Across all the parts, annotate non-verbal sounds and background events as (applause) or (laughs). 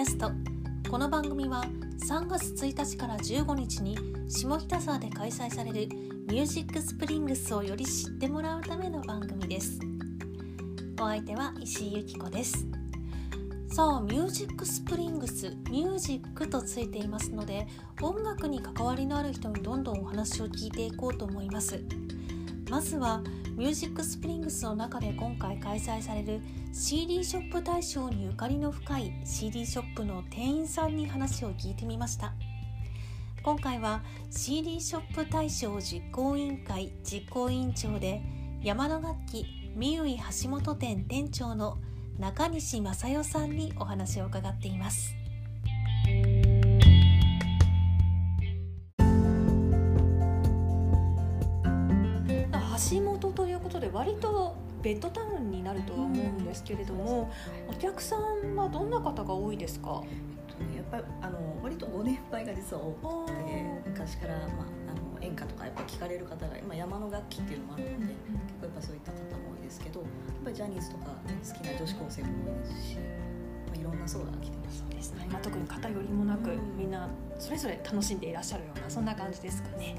キャスト。この番組は3月1日から15日に下北沢で開催されるミュージックスプリングスをより知ってもらうための番組です。お相手は石井由紀子です。さあミュージックスプリングスミュージックとついていますので音楽に関わりのある人にどんどんお話を聞いていこうと思います。まずはミュージックスプリングスの中で今回開催される CD ショップ大賞にゆかりの深い CD ショップの店員さんに話を聞いてみました。今回は CD ショップ大賞実行委員会実行委員長で山野楽器三井橋本店店長の中西正代さんにお話を伺っています。ベッドタウンになるとは思うんですけれども、お客さんはどんな方が多いですか？やっぱりあの割とご年配が実は多くて昔から、まあ、あの演歌とかやっぱ聞かれる方が今山の楽器っていうのもあるので、結構やっぱそういった方も多いですけどやっぱりジャニーズとか、ね、好きな女子高生も多いですし、まあ、いろんな層が来てます。そうですね、まあ、特に偏りもなく、みんなそれぞれ楽しんでいらっしゃるようなそんな感じですかね。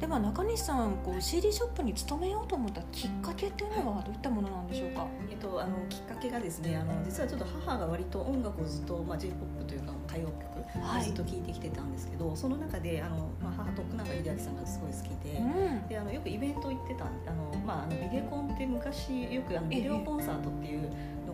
では中西さんこう CD ショップに勤めようと思ったきっかけっていうのはどういったものなんでしょうか、えっと、あのきっかけがですねあの実はちょっと母が割と音楽をずっと、まあ、j p o p というか歌謡曲をずっと聴いてきてたんですけど、はい、その中であの、まあ、母徳永英明さんがすごい好きでうん、であのよくイベント行ってたあの、まあ、あのビデコンって昔よくあのビデオコンサートっていう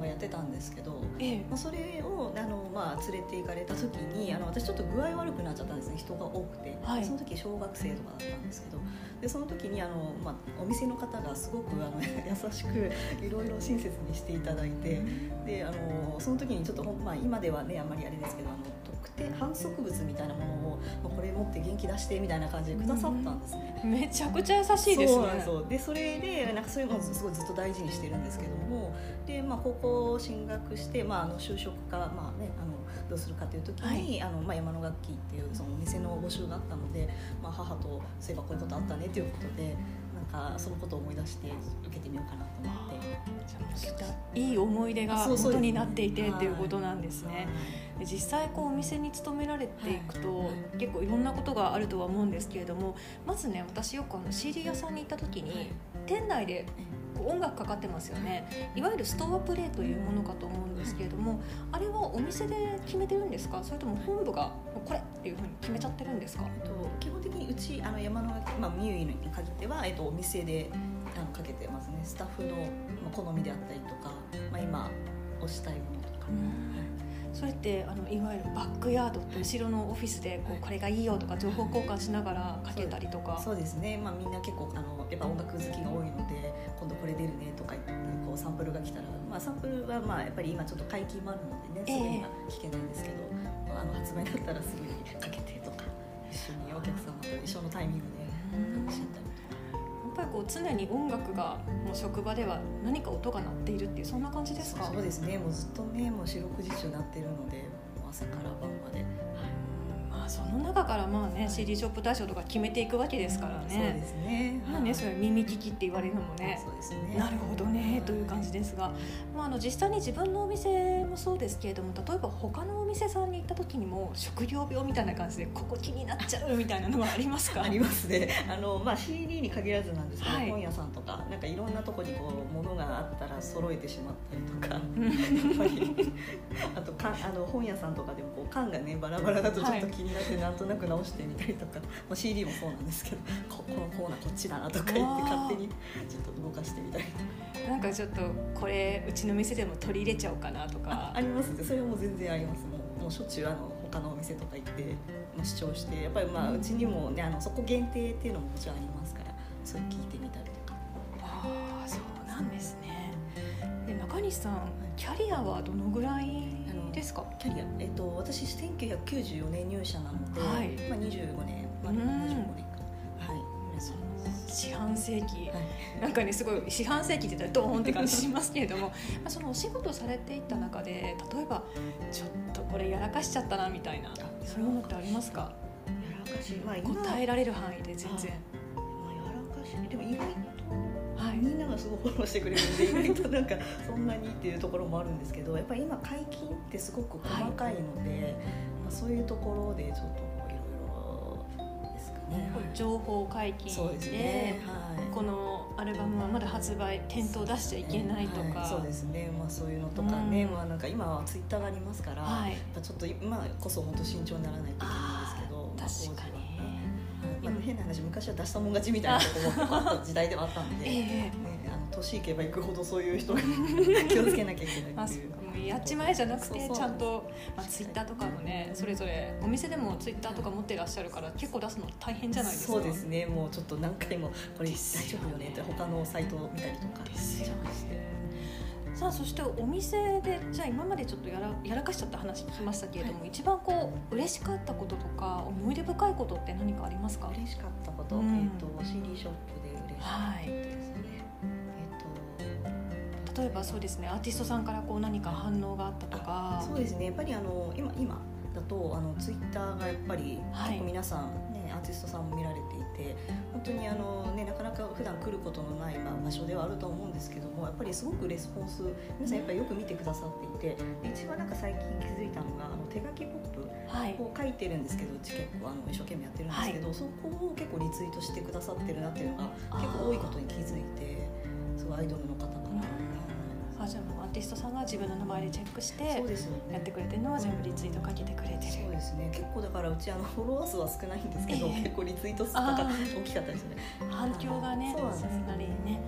やってたんですけど、ええ、まあ、それをあの、まあ、連れて行かれた時にあの私ちょっと具合悪くなっちゃったんですね。人が多くて、はい、その時小学生とかだったんですけど。でその時にあの、まあ、お店の方がすごくあの (laughs) 優しくいろいろ親切にしていただいて。であのその時にちょっと、まあ、今ではねあんまりあれですけどあの特定反則物みたいなものを、まあ、これ持って元気出してみたいな感じでくださったんですね、めちゃくちゃ優しいですね。そうでそれでなんかそういうのをすごいずっと大事にしてるんですけども。で、まあ、高校進学して、まあ、あの就職か、まあね、あのどうするかという時に、はい、あのまあ、山の楽器っていうそのお店の募集があったので、まあ、母とそういえばこういうことあったねということでなんかそのことを思い出して受けてみようかなと思って。いい思い出が元になっていてっていうことなんですね。実際こうお店に勤められていくと、結構いろんなことがあるとは思うんですけれどもまずね私よくあの CD 屋さんに行った時に店内で音楽かかってますよね。いわゆるストアプレイというものかと思うんですけれどもあれはお店で決めてるんですか？それとも本部がこれっていうふうに決めちゃってるんですか、えっと、基本的にうちあの山の、まあ、ミューイに限っては、えっと、お店であのかけてますね。スタッフの好みであったりとか、まあ、今推したいものとか。それってあのいわゆるバックヤードって後ろのオフィスでこうこれがいいよとか情報交換しながらかけたりとか。そうですね、まあ、みんな結構あのやっぱ音楽好きが多いので今度これ出るねとか言ってこうサンプルが来たら、まあ、サンプルはまあやっぱり今ちょっと解禁もあるのでねすぐには聞けないんですけど、えー、あの発売だったらすぐにかけてとか一緒にお客様と一緒のタイミングで楽しんだりぱりこう常に音楽がもう職場では何か音が鳴っているっていうそんな感じですか？そうですねもうずっと目も四六時中鳴ってるので朝から晩まで。まあ、その中からまあね CD ショップ大賞とか決めていくわけですからね。そうですね。まあねそれ耳聞きって言われるのもね。そうですね。なるほどねという感じですが、まああの実際に自分のお店もそうですけれども、例えば他のお店さんに行った時にも職業病みたいな感じでここ気になっちゃうみたいなのはありますか？ありますね。(laughs) あのまあ CD に限らずなんですけど、はい、本屋さんとかなんかいろんなとこにこう物があったら揃えてしまったりとか、(laughs) やっぱりあとかあの本屋さんとかでもこう缶がねバラバラだとちょっと気になって、なんとなく直してみたりとか、まあ、CD もそうなんですけどここのコーナーこっちだなとか言って勝手にちょっと動かしてみたりなんかちょっとこれうちの店でも取り入れちゃおうかなとか。ありますねそれはもう全然あります。もうもうしょっちゅうあの他のお店とか行って主張してやっぱりまあうちにもねあのそこ限定っていうのももちろんありますからそれ聞いてみたりとか。ああそうなんですね。で中西さんキャリアはどのぐらいですか？キャリア、えっと、私1994年入社なので、はい、まあ、25年、まあ、75年かはい。四半世紀、はい、なんかねすごい四半世紀って言ったらドーンって感じしますけれども (laughs) まあそのお仕事されていった中で例えばちょっとこれやらかしちゃったなみたいなそういうのってありますか？やらかし、まあ、答えられる範囲で全然、まあ、やらかしでもははい、みんながすごいフォローしてくれるんで意外となんかそんなにっていうところもあるんですけどやっぱり今解禁ってすごく細かいので、はい、まあ、そういうところでちょっといろいろですかね。情報解禁で、ね。はい、このアルバムはまだ発売店頭出しちゃいけないとか、そうですね、まあ、そういうのとかね、うん、まあ、なんか今はツイッターがありますから、はい、ちょっと今こそ本当慎重にならないといけないんですけど確かに。まあ、変な話昔は出したもん勝ちみたいなとこもあった時代ではあったんで、えー、ね、あの年いけばいくほどそういう人が (laughs) 気をつけなきゃいけないっていう。やっちまえじゃなくてちゃんと、まあ、ツイッターとかもねそれぞれお店でもツイッターとか持ってらっしゃるから結構出すの大変じゃないですか？そうですね。もうちょっと何回もこれ大丈夫よねって他のサイトを見たりとかですよねさあそしてお店でじゃあ今までちょっとやらやらかしちゃった話聞きましたけれども、はい、一番こう嬉しかったこととか思い出深いことって何かありますか？嬉しかったこと、うん、えっ、と CD ショップで嬉しかったですね、はい、例えばそうですねアーティストさんからこう何か反応があったとか。そうですね。やっぱりあの今今だとあのツイッターがやっぱり結構皆さん、ね、アーティストさんも見られていて本当にあの、ね、なかなか普段来ることのない、まあ、場所ではあると思うんですけどもやっぱりすごくレスポンス皆さんやっぱりよく見てくださっていて一番なんか最近気づいたのがあの手書きポップを書いてるんですけど、うち結構あの一生懸命やってるんですけど、はい、そこを結構リツイートしてくださってるなっていうのが結構多いことに気づいてすごいアイドルの方から。あじゃあアーティストさんが自分の名前でチェックしてやってくれてるのは全部リツイートかけてくれてる、そうですね。結構だからうちあのフォロワー数は少ないんですけど、えー、結構リツイート数とか大きかったですね。反響がねそれなりにね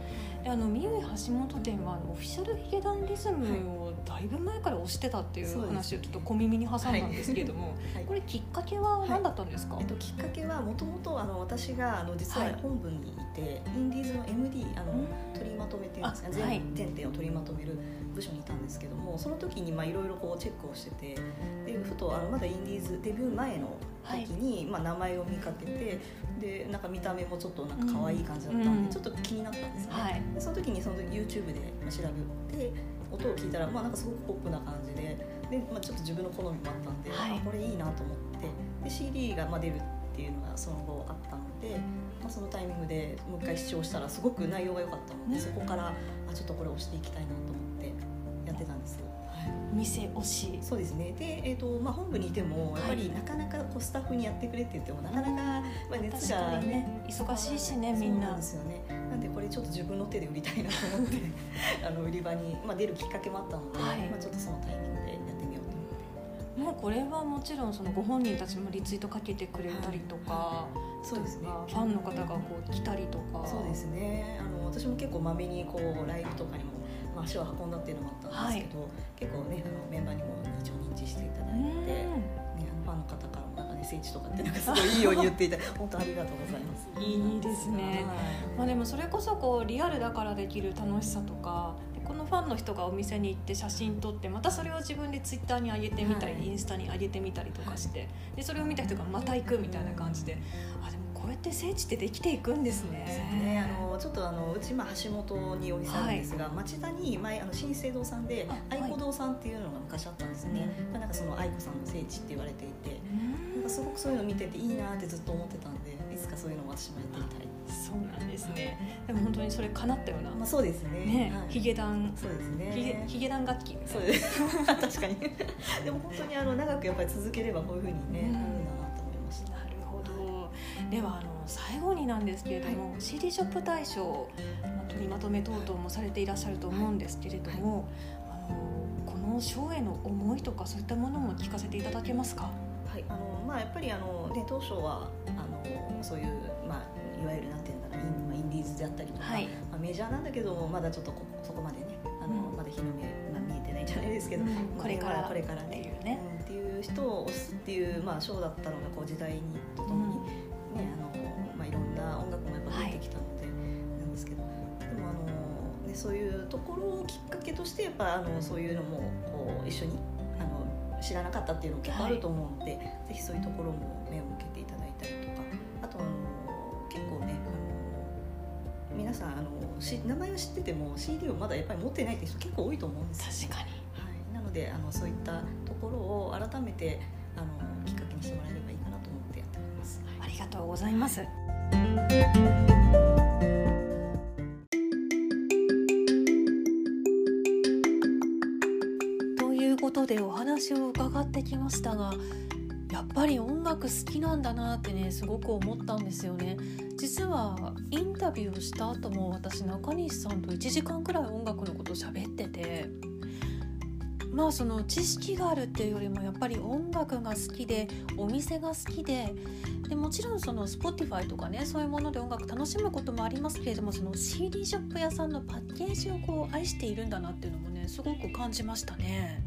あの三重橋本店はオフィシャルヒゲダンリズムをだいぶ前から推してたっていう話をちょっと小耳に挟んだんですけれども、はい、これきっかけは何だったんですか、はい、えっと、きっかけはもともと私があの実は本部にいて、インディーズの MD あの、取りまとめてるんですか全全店を取りまとめる部署にいたんですけどもその時にいろいろチェックをしててでふとあのまだインディーズデビュー前の時に、まあ、名前を見かけてでなんか見た目もちょっとなんか可愛い感じだったんで、ちょっと気になったんですね、はい、でその時にその YouTube で調べて音を聞いたら、まあ、なんかすごくポップな感じでで、まあ、ちょっと自分の好みもあったんで、はい、あこれいいなと思ってで CD がまあ出るっていうのがその後あったので、まあ、そのタイミングでもう一回視聴したらすごく内容が良かったので、そこからあちょっとこれ押していきたいなと思って。店推しそうですね。で、えーとまあ、本部にいてもやっぱりなかなかこうスタッフにやってくれって言ってもなかなか、まあ、熱がね、ね、忙しいしねみんなですよね。な。んでこれちょっと自分の手で売りたいなと思って (laughs) あの売り場に、まあ、出るきっかけもあったので、はい、まあ、ちょっとそのタイミングでやってみようと思って。もうこれはもちろんそのご本人たちもリツイートかけてくれたりとか、はい、そうですね。ファンの方がこう来たりとか。そうですね。あの私も結構まめにこうライブとかにもまあ、足を運んだっていうのもあったんですけど、はい、結構ねあのメンバーにも一応認知していただいて、ね、ファンの方からもなんかね聖地とかってなんかすごいいいように言っていた (laughs) 本当ありがとうございます。いいですね、はい、まあ、でもそれこそこうリアルだからできる楽しさとかこのファンの人がお店に行って写真撮ってまたそれを自分でツイッターに上げてみたり、はい、インスタに上げてみたりとかしてでそれを見た人がまた行くみたいな感じであでもこうやって聖地ってできていくんですね。ねあのちょっとあのうちまあ橋本にお店あるんですが、はい、町田に前あの新生堂さんで愛子堂さんっていうのが昔あったんですね。はい、なんかその愛子さんの聖地って言われていて、なんかすごくそういうの見てていいなってずっと思ってたんで、いつかそういうのも私もやってみたい。そうなんですね。でも本当にそれ叶ったような。まあそうですね。ね、ヒゲダン。そうですね。ヒゲヒゲダン楽器。そうです。(laughs) 確かに。でも本当にあの長くやっぱり続ければこういうふうにね、ではあの最後になんですけれども、はい、CD ショップ大賞、まあ、取りまとめ等々もされていらっしゃると思うんですけれども、はい、あのこの賞への思いとかそういったものも聞かせていただけますか？はい、あのまあやっぱりあのね当初はあのそういうまあいわゆるなんていうんだろうイン,、まあ、インディーズであったりとか、はい、まあ、メジャーなんだけどもまだちょっとこそこまでねあの、うん、まだ日の目、まあ、見えてないんじゃないですけど、うん、これからこれからねっていうね、うん、っていう人を推すっていうまあ賞だったのがこう時代にとともに、をきっかけとしてやっぱあのそういうのもこう一緒にあの知らなかったっていうのも結構あると思うので、はい、ぜひそういうところも目を向けていただいたりとかあとあの結構ねあの皆さんあのし名前を知ってても CD をまだやっぱり持ってないって人結構多いと思うんです確かに、はい、なのであのそういったところを改めてあのきっかけにしてもらえればいいかなと思ってやっております、ありがとうございます話を伺ってきましたがやっぱり音楽好きなんだなってねすごく思ったんですよね実はインタビューをした後も私中西さんと1時間くらい音楽のこと喋っててまあその知識があるっていうよりもやっぱり音楽が好きでお店が好きででもちろんその Spotify とかねそういうもので音楽楽しむこともありますけれどもその CD ショップ屋さんのパッケージをこう愛しているんだなっていうのもねすごく感じましたね。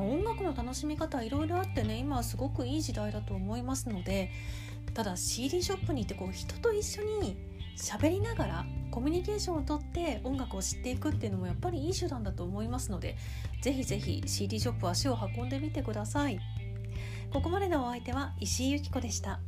まあ、音楽の楽しみ方いろいろあってね今はすごくいい時代だと思いますのでただ CD ショップに行ってこう人と一緒に喋りながらコミュニケーションをとって音楽を知っていくっていうのもやっぱりいい手段だと思いますのでぜひぜひ CD ショップ足を運んでみてください。ここまでのお相手は石井由紀子でした。